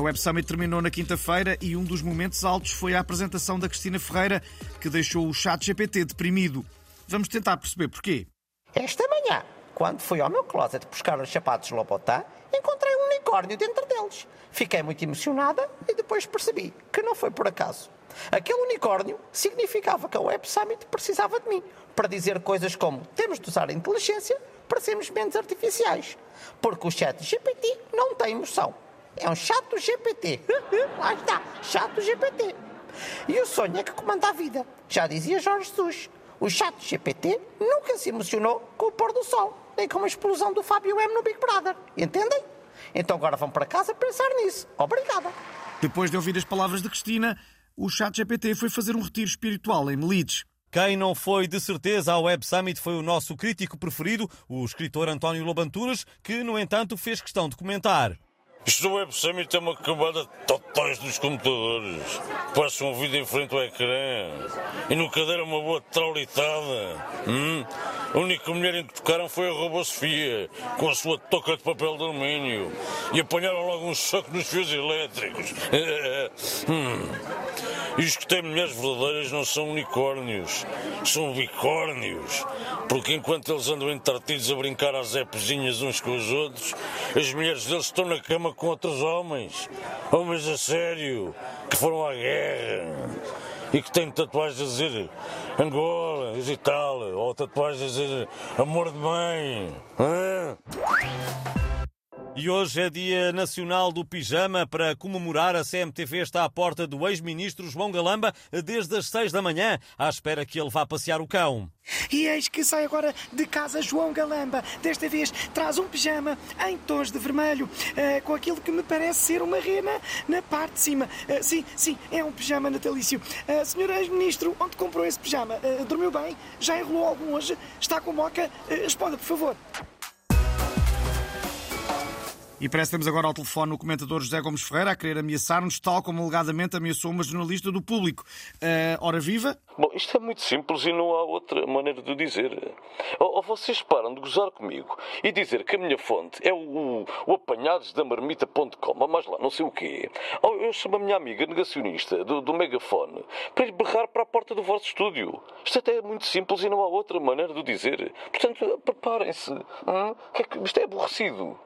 Web Summit terminou na quinta-feira e um dos momentos altos foi a apresentação da Cristina Ferreira, que deixou o chat GPT deprimido. Vamos tentar perceber porquê. Esta manhã, quando fui ao meu closet buscar os sapatos Lobotin, encontrei um unicórnio dentro deles. Fiquei muito emocionada e depois percebi que não foi por acaso. Aquele unicórnio significava que a Web Summit precisava de mim para dizer coisas como temos de usar a inteligência para sermos menos artificiais. Porque o chat GPT não tem emoção. É um chato GPT. Lá está, chato GPT. E o sonho é que comanda a vida. Já dizia Jorge Jesus. O chato GPT nunca se emocionou com o pôr do sol, nem com a explosão do Fábio M no Big Brother. Entendem? Então agora vão para casa pensar nisso. Obrigada. Depois de ouvir as palavras de Cristina, o chat GPT foi fazer um retiro espiritual em Melides. Quem não foi de certeza ao Web Summit foi o nosso crítico preferido, o escritor António Lobanturas, que, no entanto, fez questão de comentar. Isto do Web Summit é uma camada de totóis dos computadores. Passam a vida em frente ao ecrã. E no cadeira uma boa traulitada. Hum? A única mulher em que tocaram foi a Robô Sofia, com a sua toca de papel de alumínio. E apanharam logo um choque nos fios elétricos. hum. E os que têm mulheres verdadeiras não são unicórnios, são bicórnios. Porque enquanto eles andam entretidos a brincar às épozinhas uns com os outros, as mulheres deles estão na cama com outros homens. Homens a sério, que foram à guerra e que têm tatuagens a dizer Angola e tal, ou tatuagens a dizer amor de mãe. Hã? E hoje é Dia Nacional do Pijama para comemorar. A CMTV está à porta do ex-ministro João Galamba desde as seis da manhã, à espera que ele vá passear o cão. E eis que sai agora de casa João Galamba. Desta vez traz um pijama em tons de vermelho, eh, com aquilo que me parece ser uma rena na parte de cima. Eh, sim, sim, é um pijama natalício. Uh, senhor ex-ministro, onde comprou esse pijama? Eh, dormiu bem? Já enrolou algum hoje? Está com moca? Eh, responda, por favor. E parece que temos agora ao telefone o comentador José Gomes Ferreira a querer ameaçar-nos, tal como alegadamente ameaçou uma jornalista do público. Uh, ora viva? Bom, isto é muito simples e não há outra maneira de dizer. Ou, ou vocês param de gozar comigo e dizer que a minha fonte é o, o apanhadosdamarmita.com, ou mais lá, não sei o quê. Ou eu chamo a minha amiga negacionista do, do megafone para ir berrar para a porta do vosso estúdio. Isto até é muito simples e não há outra maneira de dizer. Portanto, preparem-se. Hum? Isto é aborrecido.